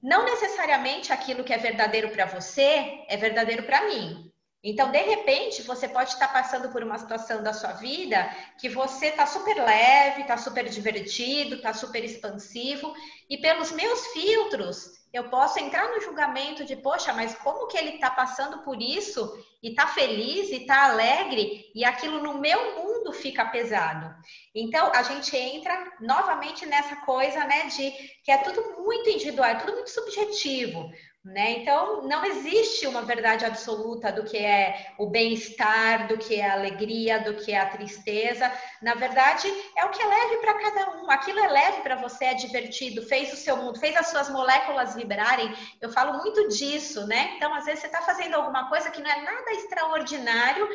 Não necessariamente aquilo que é verdadeiro para você é verdadeiro para mim. Então, de repente, você pode estar passando por uma situação da sua vida que você está super leve, está super divertido, está super expansivo, e pelos meus filtros, eu posso entrar no julgamento de, poxa, mas como que ele está passando por isso e está feliz e está alegre e aquilo no meu mundo fica pesado. Então, a gente entra novamente nessa coisa, né, de que é tudo muito individual, é tudo muito subjetivo. Né? Então, não existe uma verdade absoluta do que é o bem-estar, do que é a alegria, do que é a tristeza. Na verdade, é o que é leve para cada um. Aquilo é leve para você, é divertido, fez o seu mundo, fez as suas moléculas vibrarem. Eu falo muito disso, né? Então, às vezes, você está fazendo alguma coisa que não é nada extraordinário,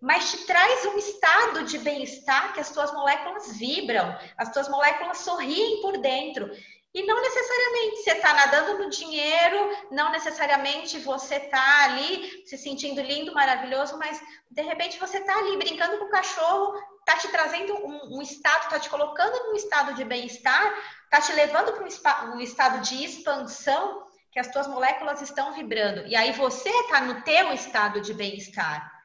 mas te traz um estado de bem-estar que as tuas moléculas vibram, as tuas moléculas sorriem por dentro. E não necessariamente você está nadando no dinheiro, não necessariamente você está ali se sentindo lindo, maravilhoso, mas de repente você está ali brincando com o cachorro, está te trazendo um, um estado, está te colocando num estado de bem-estar, está te levando para um, um estado de expansão que as tuas moléculas estão vibrando. E aí você está no teu estado de bem-estar.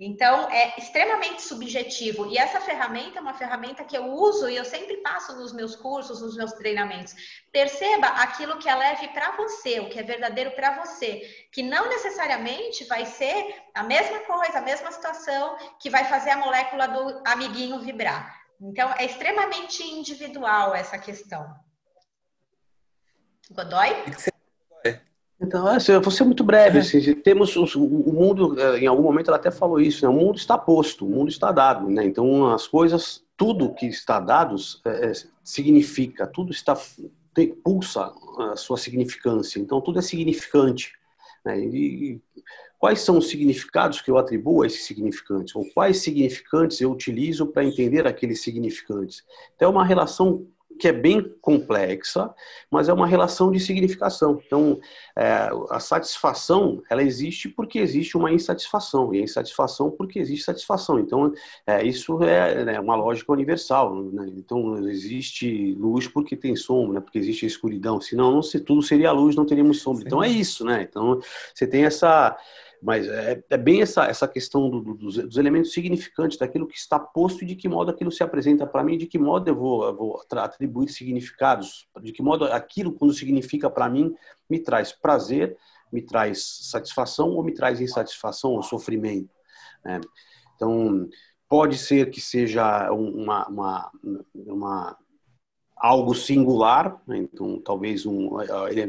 Então, é extremamente subjetivo. E essa ferramenta é uma ferramenta que eu uso e eu sempre passo nos meus cursos, nos meus treinamentos. Perceba aquilo que é leve para você, o que é verdadeiro para você, que não necessariamente vai ser a mesma coisa, a mesma situação que vai fazer a molécula do amiguinho vibrar. Então, é extremamente individual essa questão. Godoy? Então, assim, eu vou ser muito breve. Assim, temos o, o, mundo, eh, em algum momento ela até falou isso, né? o mundo está posto, o mundo está dado. Né? Então, as coisas, tudo que está dado é, significa, tudo está tem, pulsa a sua significância. Então, tudo é significante. Né? E, quais são os significados que eu atribuo a esses significantes? Ou quais significantes eu utilizo para entender aqueles significantes? Então, é uma relação que é bem complexa, mas é uma relação de significação. Então, é, a satisfação, ela existe porque existe uma insatisfação, e a insatisfação porque existe satisfação. Então, é, isso é né, uma lógica universal. Né? Então, existe luz porque tem sombra, né? porque existe escuridão. Senão, não, se tudo seria luz, não teríamos sombra. Sim. Então, é isso, né? Então, você tem essa mas é, é bem essa, essa questão do, do, dos, dos, elementos significantes, daquilo que está posto e de que modo aquilo se apresenta para mim, de que modo eu vou, eu vou atribuir significados, de que modo aquilo, quando significa para mim, me traz prazer, me traz satisfação ou me traz insatisfação ou sofrimento. Né? Então, pode ser que seja uma, uma, uma algo singular, né? então talvez um,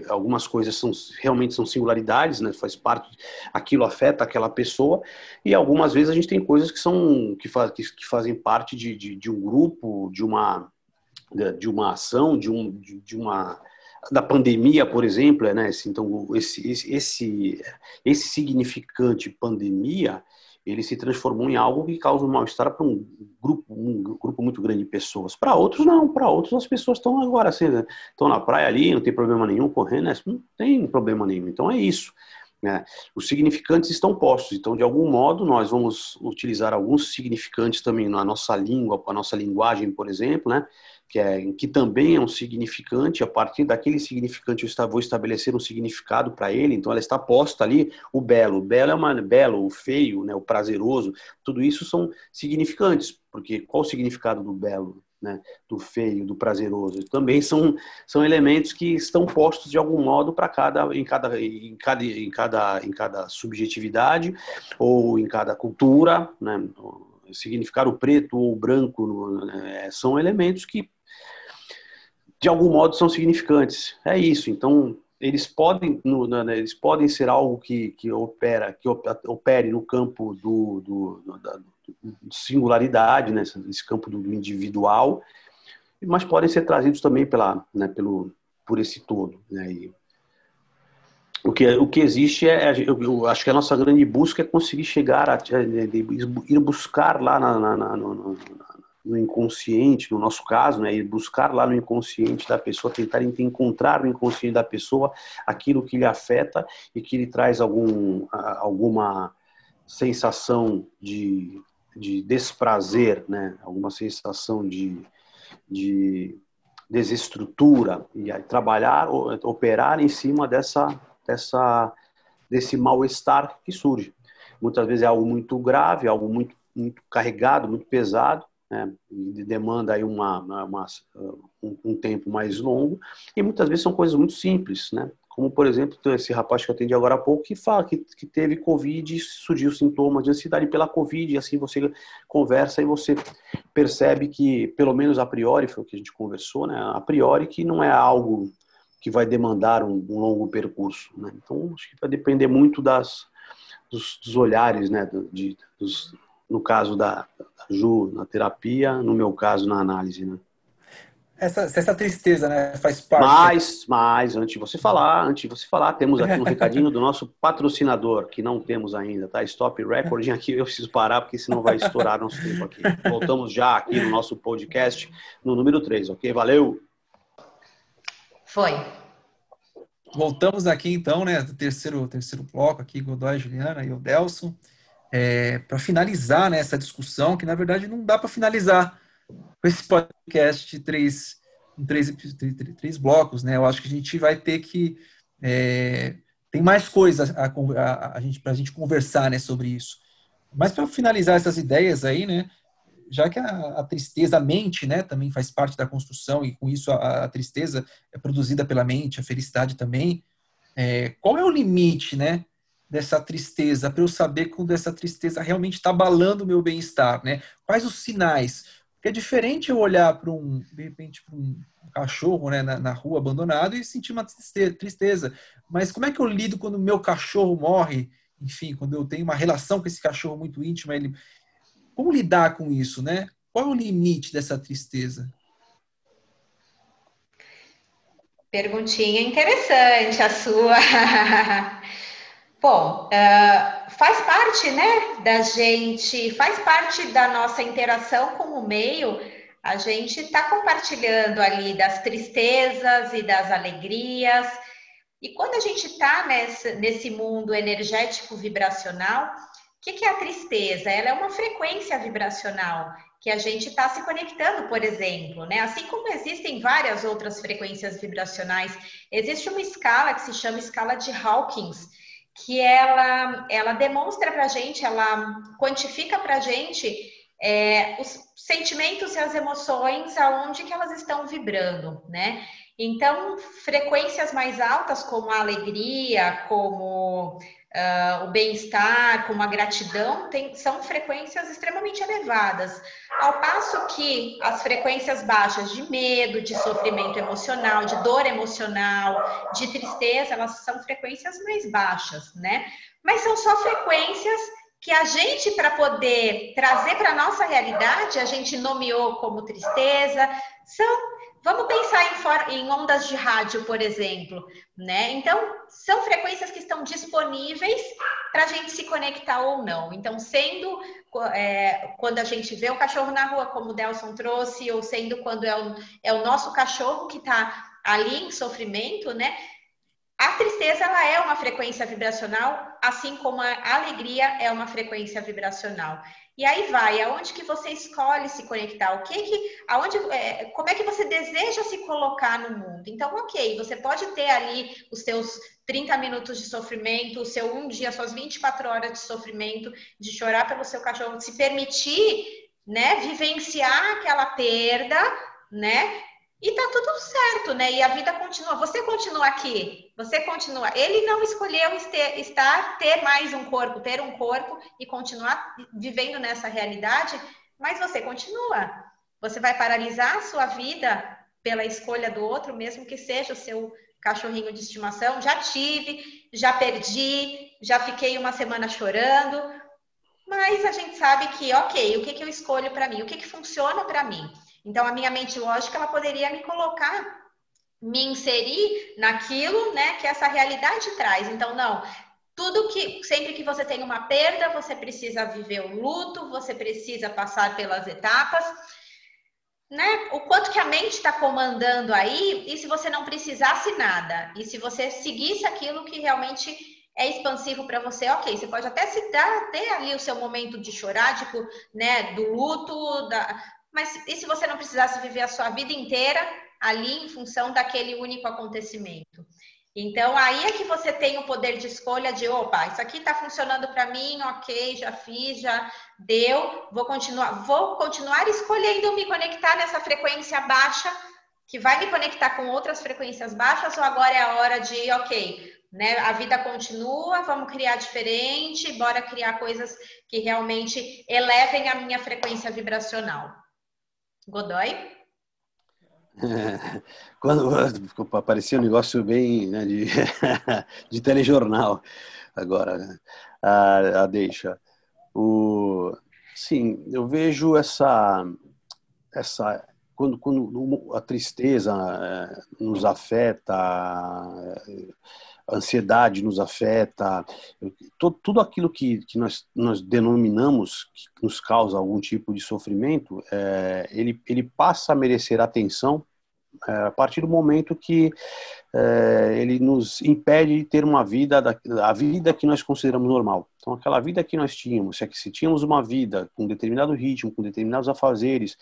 algumas coisas são realmente são singularidades, né? faz parte, aquilo afeta aquela pessoa e algumas vezes a gente tem coisas que são que, faz, que, que fazem parte de, de, de, um grupo, de uma de uma ação, de um de, de uma da pandemia, por exemplo, né? Então esse esse esse, esse significante pandemia ele se transformou em algo que causa um mal-estar para um grupo, um grupo muito grande de pessoas. Para outros, não. Para outros, as pessoas estão agora assim, né? estão na praia ali, não tem problema nenhum, correndo, né? não tem problema nenhum. Então é isso. Né? Os significantes estão postos, então de algum modo nós vamos utilizar alguns significantes também na nossa língua, a nossa linguagem, por exemplo, né? Que, é, que também é um significante, a partir daquele significante eu vou estabelecer um significado para ele, então ela está posta ali, o belo, o belo é uma, belo, o feio, né, o prazeroso, tudo isso são significantes, porque qual o significado do belo? Né, do feio, do prazeroso, também são, são elementos que estão postos de algum modo para cada em cada em cada em cada em cada subjetividade ou em cada cultura, né, significar o preto ou o branco né, são elementos que de algum modo são significantes. É isso. Então, eles podem, no, né, eles podem ser algo que, que opera, que opere no campo do, do, do da singularidade, né, campo do individual, mas podem ser trazidos também pela, né, pelo, por esse todo. Né, e o que, o que existe é, eu, eu, acho que a nossa grande busca é conseguir chegar a, ir buscar lá na, na, na, no, no inconsciente, no nosso caso, né, e buscar lá no inconsciente da pessoa, tentar encontrar no inconsciente da pessoa aquilo que lhe afeta e que lhe traz algum, alguma sensação de, de desprazer, né, alguma sensação de, de desestrutura e trabalhar, operar em cima dessa, dessa desse mal-estar que surge. Muitas vezes é algo muito grave, algo muito, muito carregado, muito pesado, né, demanda aí uma, uma um, um, tempo mais longo, e muitas vezes são coisas muito simples, né? Como, por exemplo, esse rapaz que eu atendi agora há pouco, que fala que, que teve Covid e surgiu sintomas de ansiedade pela Covid, e assim você conversa e você percebe que, pelo menos a priori, foi o que a gente conversou, né? A priori que não é algo que vai demandar um, um longo percurso, né? Então, acho que vai depender muito das, dos, dos olhares, né? De, dos, no caso da, da Ju, na terapia, no meu caso, na análise, né? Essa, essa tristeza, né, faz parte. Mas, mas, antes de você falar, antes de você falar, temos aqui um (laughs) recadinho do nosso patrocinador, que não temos ainda, tá? Stop recording aqui, eu preciso parar, porque senão vai estourar nosso tempo aqui. Voltamos já aqui no nosso podcast, no número 3, ok? Valeu! Foi. Voltamos aqui então, né, do terceiro, terceiro bloco aqui, Godoy, Juliana e o Delson é, para finalizar né, essa discussão, que na verdade não dá para finalizar com esse podcast de três, três, três, três, blocos, né? Eu acho que a gente vai ter que é, tem mais coisas a, a, a gente para a gente conversar, né, sobre isso. Mas para finalizar essas ideias aí, né, já que a, a, tristeza, a mente, né, também faz parte da construção e com isso a, a tristeza é produzida pela mente, a felicidade também. É, qual é o limite, né, dessa tristeza, para eu saber quando essa tristeza realmente está abalando o meu bem-estar, né? Quais os sinais? Porque é diferente eu olhar para um, de repente, para um cachorro né, na, na, rua abandonado e sentir uma tristeza. Mas como é que eu lido quando o meu cachorro morre? Enfim, quando eu tenho uma relação com esse cachorro muito íntima, ele... como lidar com isso, né? Qual é o limite dessa tristeza? Perguntinha interessante a sua. (laughs) Bom, uh, faz parte, né, da gente, faz parte da nossa interação com o meio, a gente está compartilhando ali das tristezas e das alegrias. E quando a gente está nesse, nesse mundo energético vibracional, o que, que é a tristeza? Ela é uma frequência vibracional que a gente está se conectando, por exemplo, né? Assim como existem várias outras frequências vibracionais, existe uma escala que se chama escala de Hawkins, que ela, ela demonstra para a gente, ela quantifica para a gente é, os sentimentos e as emoções aonde que elas estão vibrando, né? Então, frequências mais altas, como a alegria, como uh, o bem-estar, como a gratidão, tem, são frequências extremamente elevadas. Ao passo que as frequências baixas de medo, de sofrimento emocional, de dor emocional, de tristeza, elas são frequências mais baixas, né? Mas são só frequências que a gente, para poder trazer para a nossa realidade, a gente nomeou como tristeza, são Vamos pensar em, em, ondas de rádio, por exemplo, né? Então, são frequências que estão disponíveis para a gente se conectar ou não. Então, sendo é, quando a gente vê o cachorro na rua, como o Delson trouxe, ou sendo quando é o, é o nosso cachorro que está ali em sofrimento, né? A tristeza ela é uma frequência vibracional, assim como a alegria é uma frequência vibracional. E aí vai, aonde que você escolhe se conectar? O que que, aonde, é, como é que você deseja se colocar no mundo? Então, ok, você pode ter ali os seus 30 minutos de sofrimento, o seu um dia, suas 24 horas de sofrimento, de chorar pelo seu cachorro, se permitir, né, vivenciar aquela perda, né? E tá tudo certo, né? E a vida continua. Você continua aqui, você continua. Ele não escolheu estar, ter mais um corpo, ter um corpo e continuar vivendo nessa realidade, mas você continua. Você vai paralisar a sua vida pela escolha do outro, mesmo que seja o seu cachorrinho de estimação. Já tive, já perdi, já fiquei uma semana chorando, mas a gente sabe que, ok, o que, que eu escolho para mim? O que, que funciona para mim? Então, a minha mente lógica, ela poderia me colocar, me inserir naquilo, né, que essa realidade traz. Então, não, tudo que, sempre que você tem uma perda, você precisa viver o luto, você precisa passar pelas etapas, né? O quanto que a mente está comandando aí, e se você não precisasse nada, e se você seguisse aquilo que realmente é expansivo para você, ok, você pode até se dar, ter ali o seu momento de chorar, tipo, né, do luto, da, mas e se você não precisasse viver a sua vida inteira ali em função daquele único acontecimento? Então, aí é que você tem o poder de escolha de, opa, isso aqui está funcionando para mim, ok, já fiz, já deu, vou continuar, vou continuar escolhendo me conectar nessa frequência baixa, que vai me conectar com outras frequências baixas, ou agora é a hora de, ok, né, a vida continua, vamos criar diferente, bora criar coisas que realmente elevem a minha frequência vibracional. Godoy? (laughs) Quando aparecia um negócio bem né, de, (laughs) de telejornal agora, né? a, a deixa. O, sim, eu vejo essa, essa quando, quando a tristeza é, nos afeta, ansiedade nos afeta, tudo aquilo que, que nós, nós denominamos que nos causa algum tipo de sofrimento, é, ele, ele passa a merecer atenção é, a partir do momento que é, ele nos impede de ter uma vida, da, a vida que nós consideramos normal. Então, aquela vida que nós tínhamos, se, é se tínhamos uma vida com determinado ritmo, com determinados afazeres,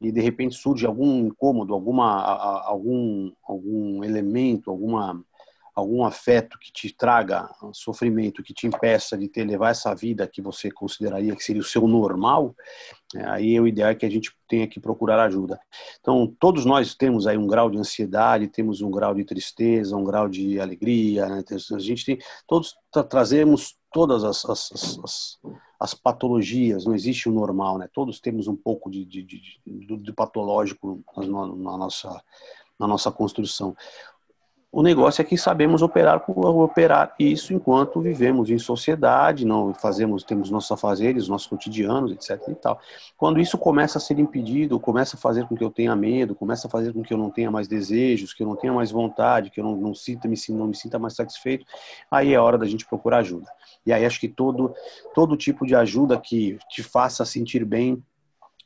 e de repente surge algum incômodo, alguma, algum, algum elemento, alguma algum afeto que te traga sofrimento, que te impeça de ter levar essa vida que você consideraria que seria o seu normal, é, aí o ideal é que a gente tenha que procurar ajuda. Então, todos nós temos aí um grau de ansiedade, temos um grau de tristeza, um grau de alegria, né? a gente tem, todos trazemos todas as, as, as, as patologias, não existe o normal, né? Todos temos um pouco de, de, de, de, de patológico na, na, nossa, na nossa construção. O negócio é que sabemos operar operar isso enquanto vivemos em sociedade, não fazemos, temos nossos afazeres, nossos cotidianos, etc. E tal. Quando isso começa a ser impedido, começa a fazer com que eu tenha medo, começa a fazer com que eu não tenha mais desejos, que eu não tenha mais vontade, que eu não, não sinta, me, não me sinta mais satisfeito, aí é hora da gente procurar ajuda. E aí acho que todo todo tipo de ajuda que te faça sentir bem,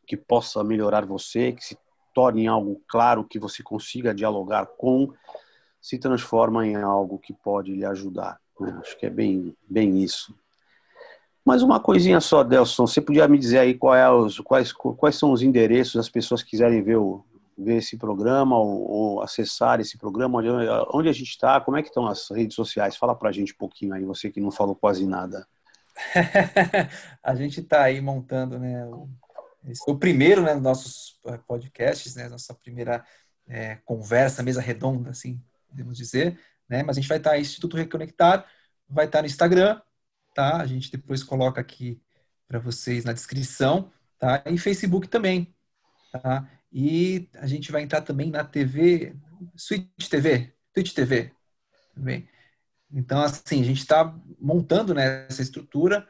que possa melhorar você, que se torne algo claro, que você consiga dialogar com se transforma em algo que pode lhe ajudar. Né? Acho que é bem, bem isso. Mas uma coisinha só, Delson, você podia me dizer aí é os, quais, quais são os endereços das pessoas que quiserem ver, o, ver esse programa ou, ou acessar esse programa, onde, onde a gente está, como é que estão as redes sociais? Fala para a gente um pouquinho aí, você que não falou quase nada. (laughs) a gente está aí montando, né, o, esse o primeiro, né, dos nossos eh, podcasts, né, nossa primeira é, conversa, mesa redonda, assim, podemos dizer, né? Mas a gente vai estar Instituto Reconectar, vai estar no Instagram, tá? A gente depois coloca aqui para vocês na descrição, tá? E Facebook também, tá? E a gente vai entrar também na TV, Switch TV, Twitch TV também. Então, assim, a gente está montando né, essa estrutura,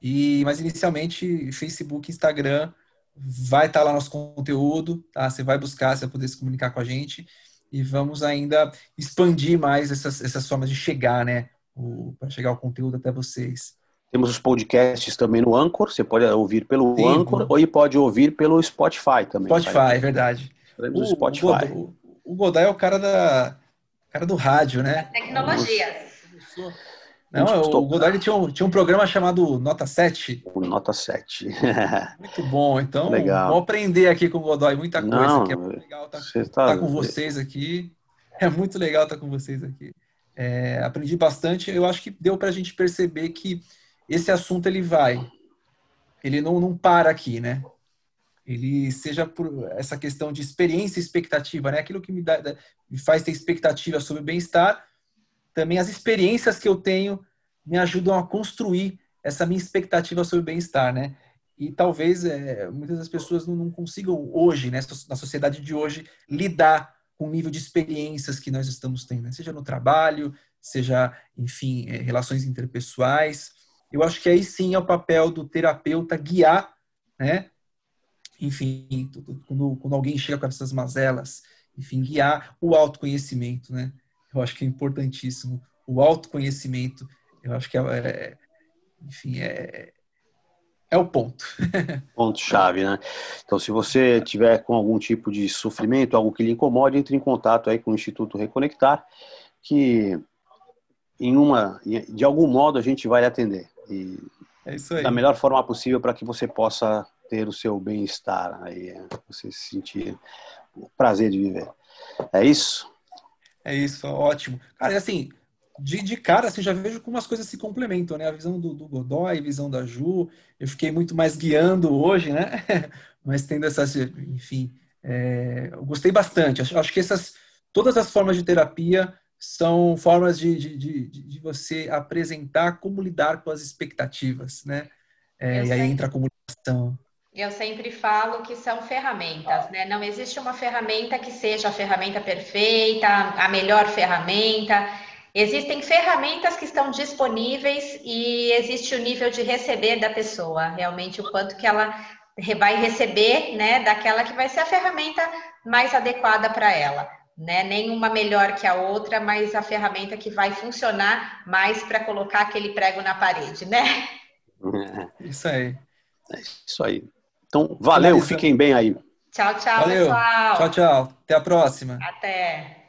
e mas inicialmente Facebook, Instagram, vai estar lá nosso conteúdo, tá? Você vai buscar, você vai poder se comunicar com a gente e vamos ainda expandir mais essas, essas formas de chegar, né? Para chegar o conteúdo até vocês. Temos os podcasts também no Anchor, você pode ouvir pelo Sim, Anchor ou pode ouvir pelo Spotify também. Spotify, é verdade. O, Spotify. O, o Godoy é o cara da cara do rádio, né? Tecnologia. Não, o Godoy tinha um, tinha um programa chamado Nota 7. O Nota 7. (laughs) Muito bom. Então, legal. vou aprender aqui com o Godoy muita coisa. Não, que é muito legal estar tá, tá, tá com vocês aqui. É muito legal estar com vocês aqui. É, aprendi bastante. Eu acho que deu para a gente perceber que esse assunto ele vai. Ele não, não para aqui, né? Ele seja por essa questão de experiência e expectativa, né? Aquilo que me, dá, me faz ter expectativa sobre o bem-estar também as experiências que eu tenho me ajudam a construir essa minha expectativa sobre o bem-estar, né? E talvez é, muitas das pessoas não, não, consigam hoje, né, na sociedade de hoje, lidar com o nível de experiências que nós estamos tendo, né? seja no trabalho, seja, enfim, é, relações interpessoais. Eu acho que aí sim é o papel do terapeuta guiar, né? Enfim, quando, quando alguém chega com essas mazelas, enfim, guiar o autoconhecimento, né? Eu acho que é importantíssimo. O autoconhecimento, eu acho que é, é enfim, é, é o ponto. (laughs) Ponto chave, né? Então, se você tiver com algum tipo de sofrimento, algo que lhe incomode, entre em contato aí com o Instituto Reconectar, que em uma, de algum modo a gente vai lhe atender. E é isso aí. Da melhor forma possível para que você possa ter o seu bem-estar aí, você se sentir o prazer de viver. É isso? É isso, ótimo. Cara, assim, de, de cara, assim, já vejo como as coisas se complementam, né? A visão do, do Godoy, a visão da Ju, eu fiquei muito mais guiando hoje, né? (laughs) Mas tendo essas, enfim, é, eu gostei bastante. Acho, acho, que essas, todas as formas de terapia são formas de, de, de, de você apresentar como lidar com as expectativas, né? É, e aí entra a comunicação. Eu sempre falo que são ferramentas, né? Não existe uma ferramenta que seja a ferramenta perfeita, a melhor ferramenta. Existem ferramentas que estão disponíveis e existe o nível de receber da pessoa, realmente o quanto que ela vai receber, né, daquela que vai ser a ferramenta mais adequada para ela, né? Nenhuma melhor que a outra, mas a ferramenta que vai funcionar mais para colocar aquele prego na parede, né? (laughs) Isso aí. É isso aí. Então, valeu, fiquem bem aí. Tchau, tchau, valeu. pessoal. Tchau, tchau. Até a próxima. Até.